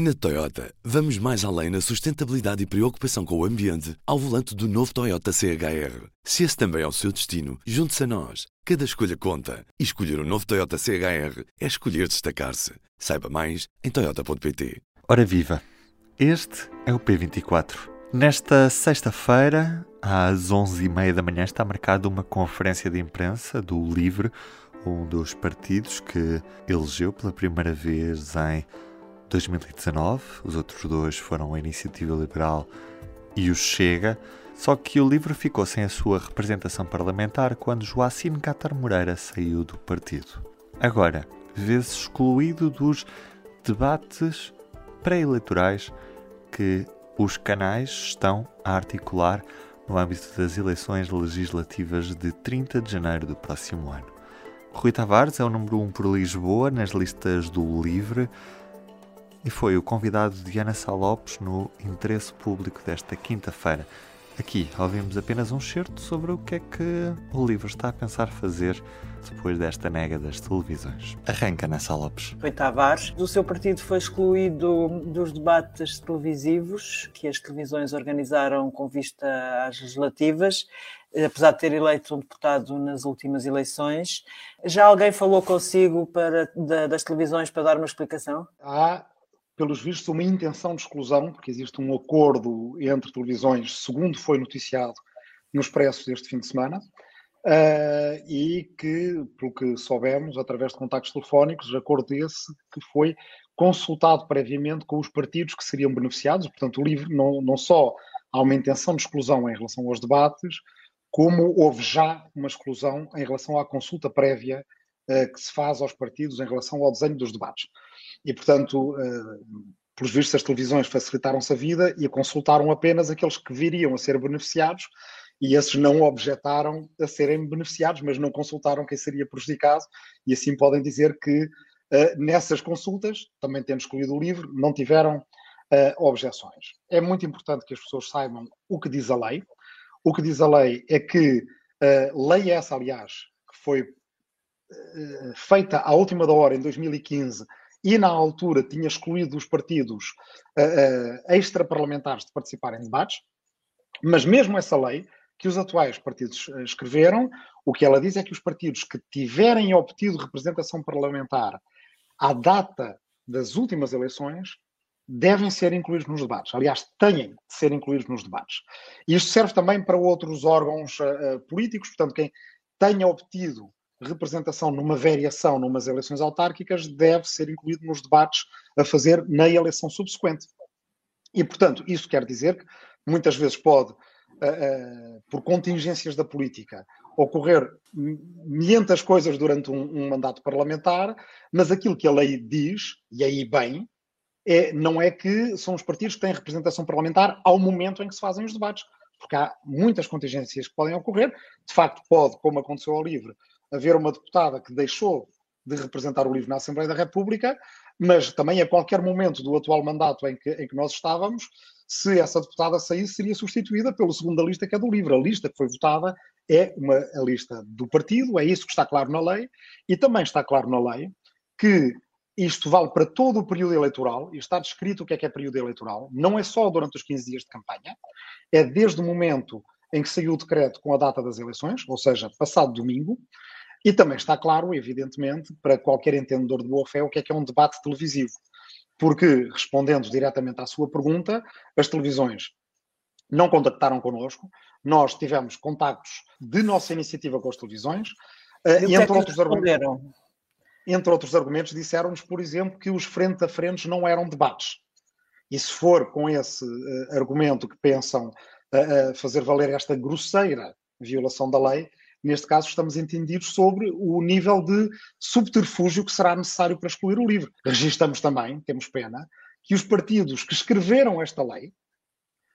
Na Toyota, vamos mais além na sustentabilidade e preocupação com o ambiente ao volante do novo Toyota CHR. Se esse também é o seu destino, junte-se a nós. Cada escolha conta. E escolher o um novo Toyota CHR é escolher destacar-se. Saiba mais em Toyota.pt. Ora viva! Este é o P24. Nesta sexta-feira, às 11h30 da manhã, está marcada uma conferência de imprensa do LIVRE, um dos partidos que elegeu pela primeira vez em 2019, os outros dois foram a Iniciativa Liberal e o Chega, só que o livro ficou sem a sua representação parlamentar quando Joacim Catar Moreira saiu do partido. Agora, vê-se excluído dos debates pré-eleitorais que os canais estão a articular no âmbito das eleições legislativas de 30 de janeiro do próximo ano. Rui Tavares é o número 1 um por Lisboa nas listas do Livre e foi o convidado de Ana Salopes no Interesse Público desta quinta-feira. Aqui ouvimos apenas um certo sobre o que é que o livro está a pensar fazer depois desta nega das televisões. Arranca, Ana Salopes. Rui Tavares, do seu partido foi excluído dos debates televisivos que as televisões organizaram com vista às legislativas apesar de ter eleito um deputado nas últimas eleições. Já alguém falou consigo para, das televisões para dar uma explicação? Há pelos vistos, uma intenção de exclusão, porque existe um acordo entre televisões, segundo foi noticiado no Expresso deste fim de semana, uh, e que, pelo que soubemos, através de contactos telefónicos, acordo esse que foi consultado previamente com os partidos que seriam beneficiados, portanto, o livro não, não só há uma intenção de exclusão em relação aos debates, como houve já uma exclusão em relação à consulta prévia uh, que se faz aos partidos em relação ao desenho dos debates e, portanto, uh, pelos vistos, as televisões facilitaram-se a vida e consultaram apenas aqueles que viriam a ser beneficiados e esses não objetaram a serem beneficiados, mas não consultaram quem seria prejudicado e assim podem dizer que uh, nessas consultas, também tendo escolhido o livro, não tiveram uh, objeções. É muito importante que as pessoas saibam o que diz a lei. O que diz a lei é que, lei essa, aliás, que foi feita à última da hora, em 2015, e na altura tinha excluído os partidos uh, uh, extraparlamentares de participar em debates, mas mesmo essa lei que os atuais partidos escreveram, o que ela diz é que os partidos que tiverem obtido representação parlamentar à data das últimas eleições devem ser incluídos nos debates. Aliás, têm de ser incluídos nos debates. Isto serve também para outros órgãos uh, políticos, portanto, quem tenha obtido representação numa variação numas eleições autárquicas deve ser incluído nos debates a fazer na eleição subsequente. E, portanto, isso quer dizer que muitas vezes pode, uh, uh, por contingências da política, ocorrer milhentas coisas durante um, um, mandato parlamentar, mas aquilo que a lei diz, e aí bem, é, não é que são os partidos que têm representação parlamentar ao momento em que se fazem os debates, porque há muitas contingências que podem ocorrer. De facto, pode, como aconteceu ao LIVRE, haver uma deputada que deixou de representar o LIVRE na Assembleia da República, mas também a qualquer momento do atual mandato em que, em que nós estávamos, se essa deputada saísse, seria substituída pela segunda lista, que é do LIVRE. A lista que foi votada é uma, a lista do partido, é isso que está claro na lei, e também está claro na lei que isto vale para todo o período eleitoral, e está descrito o que é que é período eleitoral, não é só durante os 15 dias de campanha, é desde o momento em que saiu o decreto com a data das eleições, ou seja, passado domingo, e também está claro, evidentemente, para qualquer entendedor de boa fé, o que é que é um debate televisivo. Porque, respondendo diretamente à sua pergunta, as televisões não contactaram connosco, nós tivemos contactos de nossa iniciativa com as televisões, e entre, é outros argumentos, entre outros argumentos, disseram-nos, por exemplo, que os frente a frente não eram debates. E se for com esse uh, argumento que pensam uh, uh, fazer valer esta grosseira violação da lei, Neste caso, estamos entendidos sobre o nível de subterfúgio que será necessário para excluir o livro. Registamos também, temos pena, que os partidos que escreveram esta lei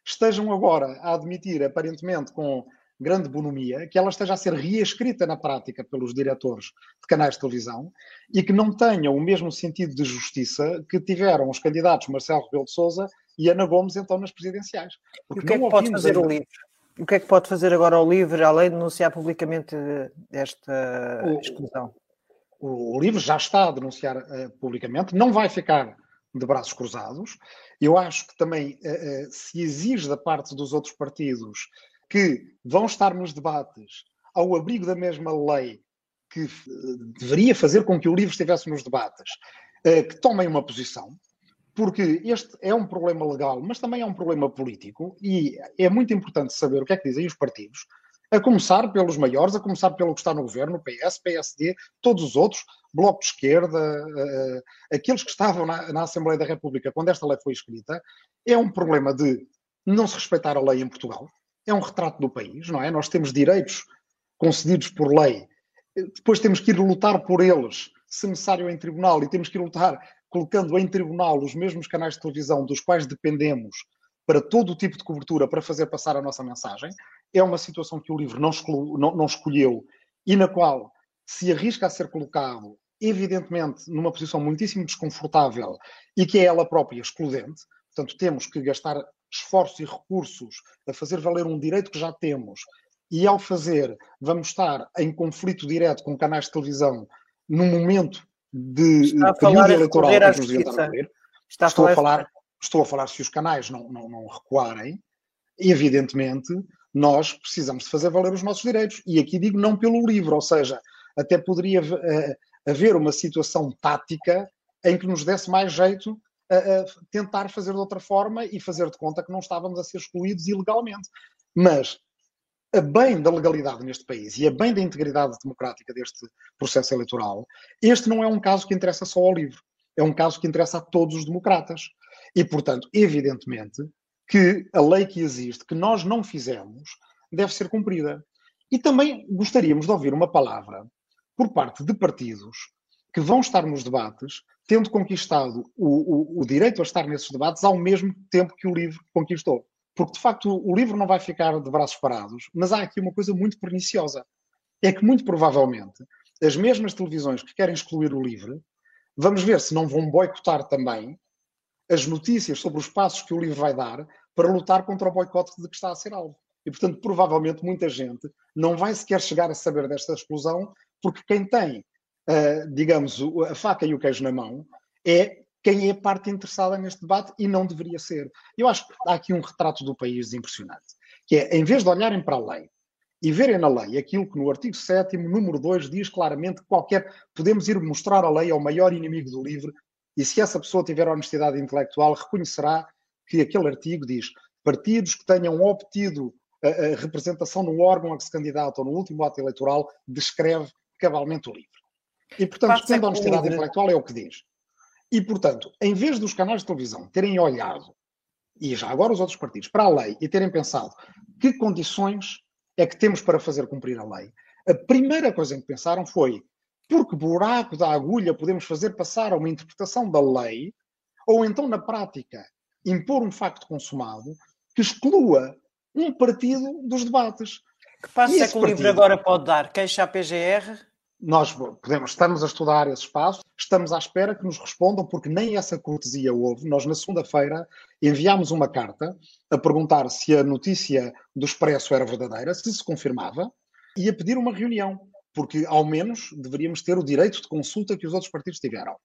estejam agora a admitir, aparentemente com grande bonomia, que ela esteja a ser reescrita na prática pelos diretores de canais de televisão e que não tenham o mesmo sentido de justiça que tiveram os candidatos Marcelo Rebelo de Sousa e Ana Gomes, então, nas presidenciais. Porque e o que é que pode fazer ainda... o livro? O que é que pode fazer agora o LIVRE, além de denunciar publicamente esta exclusão? O, o LIVRE já está a denunciar uh, publicamente, não vai ficar de braços cruzados. Eu acho que também uh, uh, se exige da parte dos outros partidos que vão estar nos debates ao abrigo da mesma lei que deveria fazer com que o livro estivesse nos debates, que tomem uma posição, porque este é um problema legal, mas também é um problema político, e é muito importante saber o que é que dizem os partidos, a começar pelos maiores, a começar pelo que está no governo, PS, PSD, todos os outros, Bloco de Esquerda, uh, aqueles que estavam na, na, Assembleia da República quando esta lei foi escrita, é um problema de não se respeitar a lei em Portugal, é um retrato do país, não é? Nós temos direitos concedidos por lei, depois temos que ir lutar por eles, se necessário em tribunal, e temos que ir lutar colocando em tribunal os mesmos canais de televisão dos quais dependemos para todo o tipo de cobertura para fazer passar a nossa mensagem. É uma situação que o livro não, exclu, não, não escolheu e na qual se arrisca a ser colocado, evidentemente, numa posição muitíssimo desconfortável e que é ela própria excludente. Portanto, temos que gastar esforços e recursos a fazer valer um direito que já temos e, ao fazer, vamos estar em conflito direto com canais de televisão num momento de período eleitoral que nos a Está Estou a falar Estou a falar se os canais não, não, não recuarem, evidentemente, nós precisamos de fazer valer os nossos direitos. E aqui digo não pelo livro, ou seja, até poderia uh, haver uma situação tática em que nos desse mais jeito a, a, tentar fazer de outra forma e fazer de conta que não estávamos a ser excluídos ilegalmente. Mas, a bem da legalidade neste país e a bem da integridade democrática deste processo eleitoral, este não é um caso que interessa só ao livro. É um caso que interessa a todos os democratas. E, portanto, evidentemente que a lei que existe, que nós não fizemos, deve ser cumprida. E também gostaríamos de ouvir uma palavra por parte de partidos que vão estar nos debates, tendo conquistado o, o, o, direito a estar nesses debates ao mesmo tempo que o livro conquistou. Porque, de facto, o livro não vai ficar de braços parados, mas há aqui uma coisa muito perniciosa. É que, muito provavelmente, as mesmas televisões que querem excluir o livro, vamos ver se não vão boicotar também as notícias sobre os passos que o livro vai dar para lutar contra o boicote de que está a ser alvo. E, portanto, provavelmente muita gente não vai sequer chegar a saber desta explosão, porque quem tem, uh, digamos, a faca e o queijo na mão é quem é parte interessada neste debate e não deveria ser. Eu acho que há aqui um retrato do país impressionante, que é, em vez de olharem para a lei e verem na lei aquilo que no artigo 7 número 2, diz claramente que qualquer, podemos ir mostrar a lei ao maior inimigo do livro, e se essa pessoa tiver honestidade intelectual, reconhecerá que aquele artigo diz partidos que tenham obtido a, a representação no órgão a que se candidatam no último ato eleitoral descreve cabalmente o livro. E, portanto, tendo honestidade intelectual é o que diz. E, portanto, em vez dos canais de televisão terem olhado, e já agora os outros partidos, para a lei e terem pensado que condições é que temos para fazer cumprir a lei, a primeira coisa em que pensaram foi porque buraco da agulha podemos fazer passar a uma interpretação da lei, ou então, na prática, impor um facto consumado que exclua um partido dos debates. Que passo é que o livro agora pode dar? Queixa à PGR? Nós podemos, estamos a estudar esse espaço, estamos à espera que nos respondam, porque nem essa cortesia houve. Nós, na segunda-feira, enviámos uma carta a perguntar se a notícia do Expresso era verdadeira, se se confirmava, e a pedir uma reunião porque ao menos deveríamos ter o direito de consulta que os outros partidos tiveram.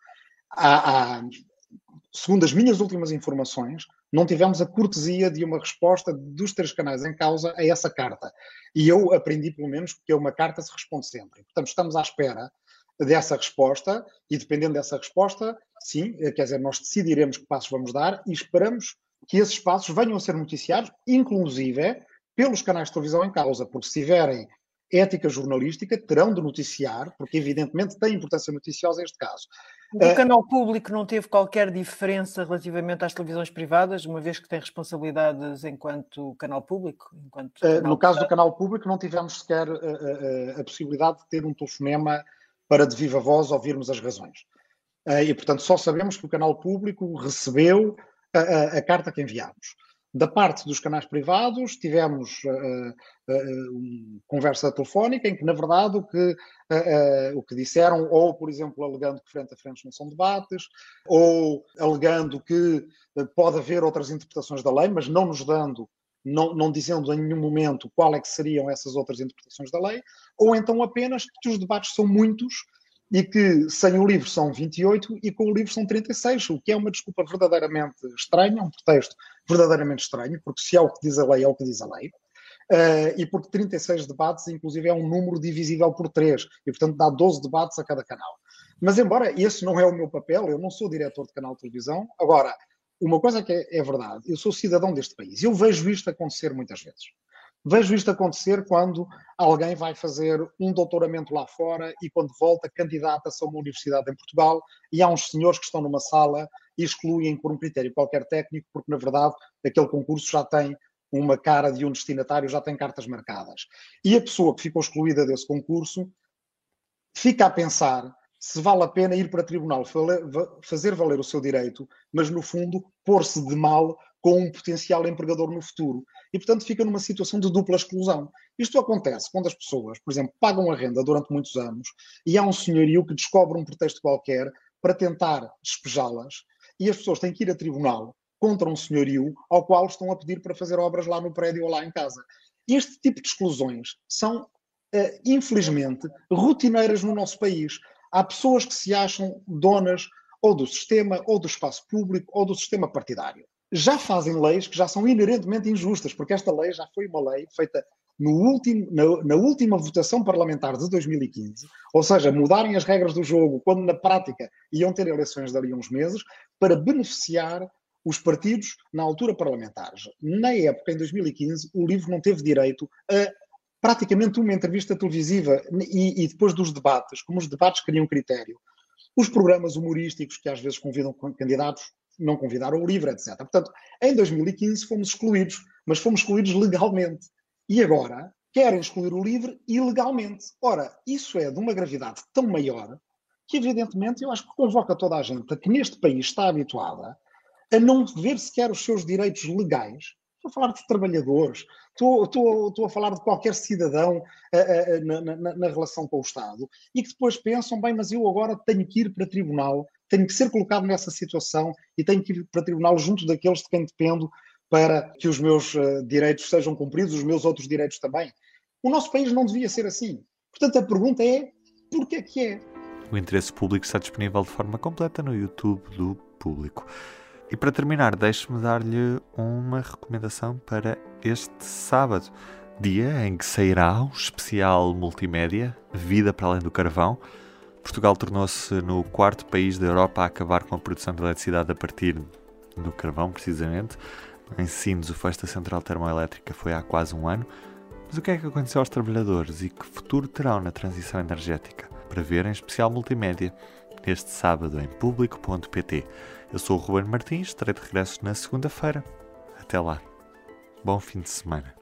Há, há, segundo as minhas últimas informações, não tivemos a cortesia de uma resposta dos três canais em causa a essa carta. E eu aprendi, pelo menos, que uma carta se responde sempre. Portanto, estamos à espera dessa resposta e, dependendo dessa resposta, sim, quer dizer, nós decidiremos que passos vamos dar e esperamos que esses passos venham a ser noticiados, inclusive pelos canais de televisão em causa, porque se tiverem ética jornalística terão de noticiar, porque evidentemente tem importância noticiosa este caso. O uh, canal público não teve qualquer diferença relativamente às televisões privadas, uma vez que tem responsabilidades enquanto canal público? Enquanto uh, no caso do canal público não tivemos sequer uh, a possibilidade de ter um telefonema para de viva voz ouvirmos as razões. e portanto só sabemos que o canal público recebeu a, a, a carta que enviámos. Da parte dos canais privados, tivemos uh, uh, conversa telefónica em que, na verdade, o que, uh, o que disseram, ou, por exemplo, alegando que frente a frente não são debates, ou alegando que pode haver outras interpretações da lei, mas não nos dando, não, não dizendo em nenhum momento qual é que seriam essas outras interpretações da lei, ou então apenas que os debates são muitos e que sem o livro são 28 e com o livro são 36, o que é uma desculpa verdadeiramente estranha, um pretexto verdadeiramente estranho, porque se é o que diz a lei, é o que diz a lei. Uh, e porque 36 debates, inclusive, é um número divisível por 3, e portanto dá 12 debates a cada canal. Mas, embora esse não é o meu papel, eu não sou diretor de canal de televisão, agora, uma coisa que é, é verdade, eu sou cidadão deste país, eu vejo isto acontecer muitas vezes. Vejo isto acontecer quando alguém vai fazer um doutoramento lá fora e quando volta candidata-se a uma universidade em Portugal e há uns senhores que estão numa sala e excluem por um critério qualquer técnico, porque na verdade aquele concurso já tem uma cara de um destinatário, já tem cartas marcadas. E a pessoa que ficou excluída desse concurso fica a pensar se vale a pena ir para tribunal fazer valer o seu direito, mas no fundo pôr-se de mal com um potencial empregador no futuro. E, portanto, fica numa situação de dupla exclusão. Isto acontece quando as pessoas, por exemplo, pagam a renda durante muitos anos e há um senhorio que descobre um pretexto qualquer para tentar despejá-las e as pessoas têm que ir a tribunal contra um senhorio ao qual estão a pedir para fazer obras lá no prédio ou lá em casa. Este tipo de exclusões são, uh, infelizmente, rotineiras no nosso país. Há pessoas que se acham donas ou do sistema, ou do espaço público, ou do sistema partidário já fazem leis que já são inerentemente injustas, porque esta lei já foi uma lei feita no último, na, na, última votação parlamentar de 2015, ou seja, mudarem as regras do jogo quando na prática iam ter eleições dali a uns meses, para beneficiar os partidos na altura parlamentares. Na época, em 2015, o livro não teve direito a praticamente uma entrevista televisiva e, e depois dos debates, como os debates criam critério. Os programas humorísticos que às vezes convidam candidatos não convidaram o livro, etc. Portanto, em 2015 fomos excluídos, mas fomos excluídos legalmente. E agora querem excluir o livro ilegalmente. Ora, isso é de uma gravidade tão maior que, evidentemente, eu acho que convoca toda a gente que neste país está habituada a não ver sequer os seus direitos legais. Estou a falar de trabalhadores, estou, estou, estou a falar de qualquer cidadão na, na, na relação com o Estado e que depois pensam, bem, mas eu agora tenho que ir para tribunal tenho que ser colocado nessa situação e tenho que ir para tribunal junto daqueles de quem dependo para que os meus direitos sejam cumpridos, os meus outros direitos também. O nosso país não devia ser assim. Portanto, a pergunta é: porquê é que é? O interesse público está disponível de forma completa no YouTube do Público. E para terminar, deixe-me dar-lhe uma recomendação para este sábado, dia em que sairá o especial multimédia Vida para Além do Carvão Portugal tornou-se no quarto país da Europa a acabar com a produção de eletricidade a partir do carvão, precisamente. Em Sines, o fecho da central termoelétrica foi há quase um ano. Mas o que é que aconteceu aos trabalhadores e que futuro terão na transição energética? Para ver em especial multimédia, este sábado em público.pt. Eu sou o Ruben Martins, estarei de regresso na segunda-feira. Até lá. Bom fim de semana.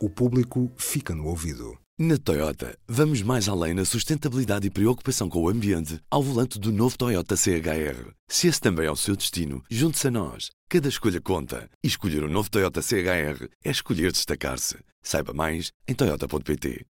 O público fica no ouvido. Na Toyota, vamos mais além na sustentabilidade e preocupação com o ambiente ao volante do novo Toyota CHR. Se esse também é o seu destino, junte-se a nós. Cada escolha conta. E escolher o um novo Toyota CHR é escolher destacar-se. Saiba mais em Toyota.pt.